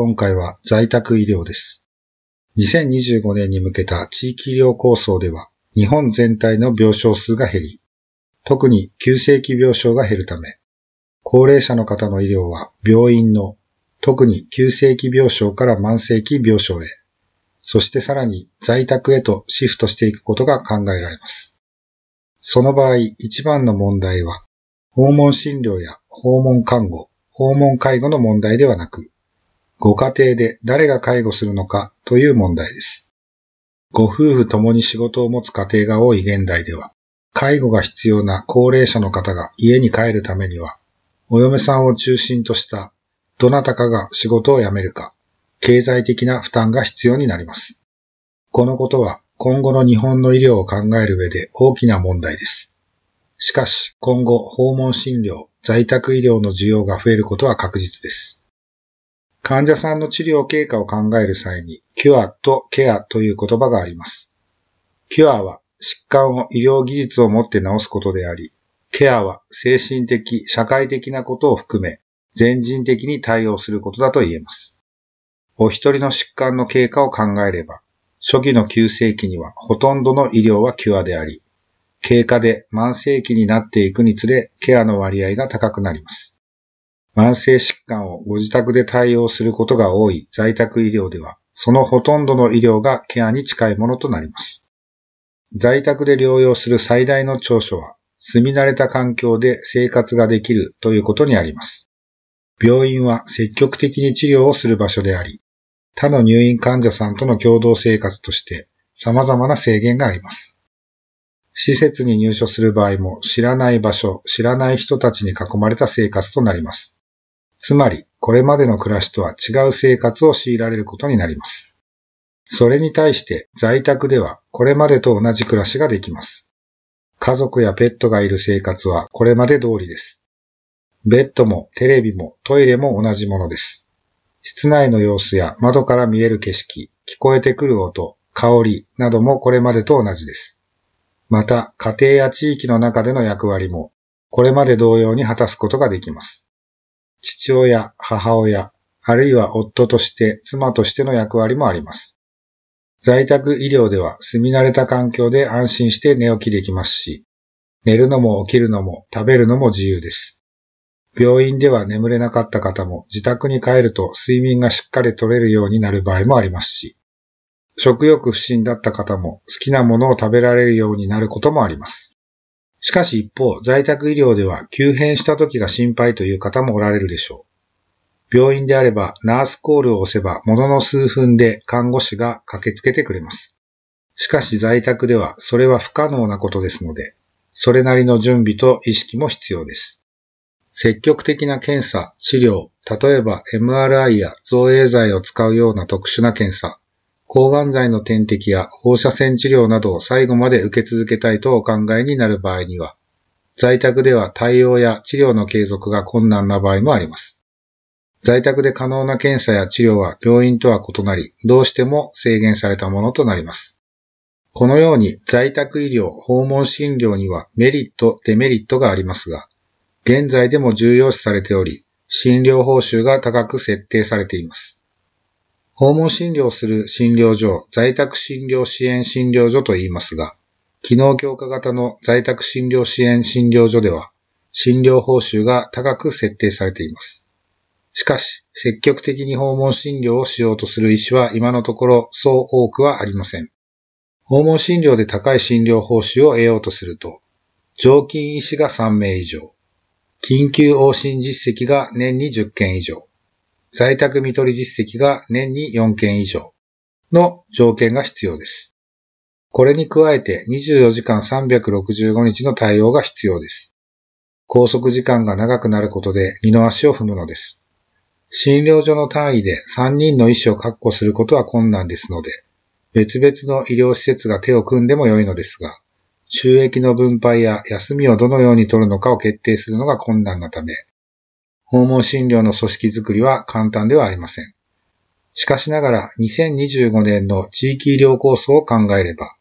今回は在宅医療です。2025年に向けた地域医療構想では、日本全体の病床数が減り、特に急性期病床が減るため、高齢者の方の医療は病院の、特に急性期病床から慢性期病床へ、そしてさらに在宅へとシフトしていくことが考えられます。その場合、一番の問題は、訪問診療や訪問看護、訪問介護の問題ではなく、ご家庭で誰が介護するのかという問題です。ご夫婦ともに仕事を持つ家庭が多い現代では、介護が必要な高齢者の方が家に帰るためには、お嫁さんを中心としたどなたかが仕事を辞めるか、経済的な負担が必要になります。このことは今後の日本の医療を考える上で大きな問題です。しかし、今後、訪問診療、在宅医療の需要が増えることは確実です。患者さんの治療経過を考える際に、キュアとケアという言葉があります。キュアは疾患を医療技術をもって治すことであり、ケアは精神的、社会的なことを含め、全人的に対応することだと言えます。お一人の疾患の経過を考えれば、初期の急性期にはほとんどの医療はキュアであり、経過で慢性期になっていくにつれ、ケアの割合が高くなります。慢性疾患をご自宅で対応することが多い在宅医療では、そのほとんどの医療がケアに近いものとなります。在宅で療養する最大の長所は、住み慣れた環境で生活ができるということにあります。病院は積極的に治療をする場所であり、他の入院患者さんとの共同生活として様々な制限があります。施設に入所する場合も知らない場所、知らない人たちに囲まれた生活となります。つまり、これまでの暮らしとは違う生活を強いられることになります。それに対して在宅ではこれまでと同じ暮らしができます。家族やペットがいる生活はこれまで通りです。ベッドもテレビもトイレも同じものです。室内の様子や窓から見える景色、聞こえてくる音、香りなどもこれまでと同じです。また、家庭や地域の中での役割も、これまで同様に果たすことができます。父親、母親、あるいは夫として、妻としての役割もあります。在宅医療では住み慣れた環境で安心して寝起きできますし、寝るのも起きるのも食べるのも自由です。病院では眠れなかった方も自宅に帰ると睡眠がしっかり取れるようになる場合もありますし、食欲不振だった方も好きなものを食べられるようになることもあります。しかし一方、在宅医療では急変した時が心配という方もおられるでしょう。病院であればナースコールを押せばものの数分で看護師が駆けつけてくれます。しかし在宅ではそれは不可能なことですので、それなりの準備と意識も必要です。積極的な検査、治療、例えば MRI や造影剤を使うような特殊な検査、抗がん剤の点滴や放射線治療などを最後まで受け続けたいとお考えになる場合には、在宅では対応や治療の継続が困難な場合もあります。在宅で可能な検査や治療は病院とは異なり、どうしても制限されたものとなります。このように在宅医療、訪問診療にはメリット、デメリットがありますが、現在でも重要視されており、診療報酬が高く設定されています。訪問診療する診療所、在宅診療支援診療所と言いますが、機能強化型の在宅診療支援診療所では、診療報酬が高く設定されています。しかし、積極的に訪問診療をしようとする医師は今のところそう多くはありません。訪問診療で高い診療報酬を得ようとすると、常勤医師が3名以上、緊急往診実績が年に10件以上、在宅見取り実績が年に4件以上の条件が必要です。これに加えて24時間365日の対応が必要です。拘束時間が長くなることで二の足を踏むのです。診療所の単位で3人の医師を確保することは困難ですので、別々の医療施設が手を組んでも良いのですが、収益の分配や休みをどのように取るのかを決定するのが困難なため、訪問診療の組織づくりは簡単ではありません。しかしながら2025年の地域医療構想を考えれば、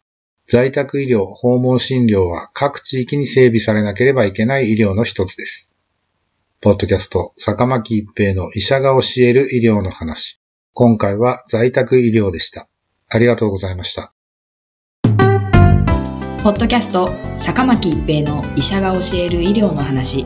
在宅医療、訪問診療は各地域に整備されなければいけない医療の一つです。ポッドキャスト、坂巻一平の医者が教える医療の話。今回は在宅医療でした。ありがとうございました。ポッドキャスト、坂巻一平の医者が教える医療の話。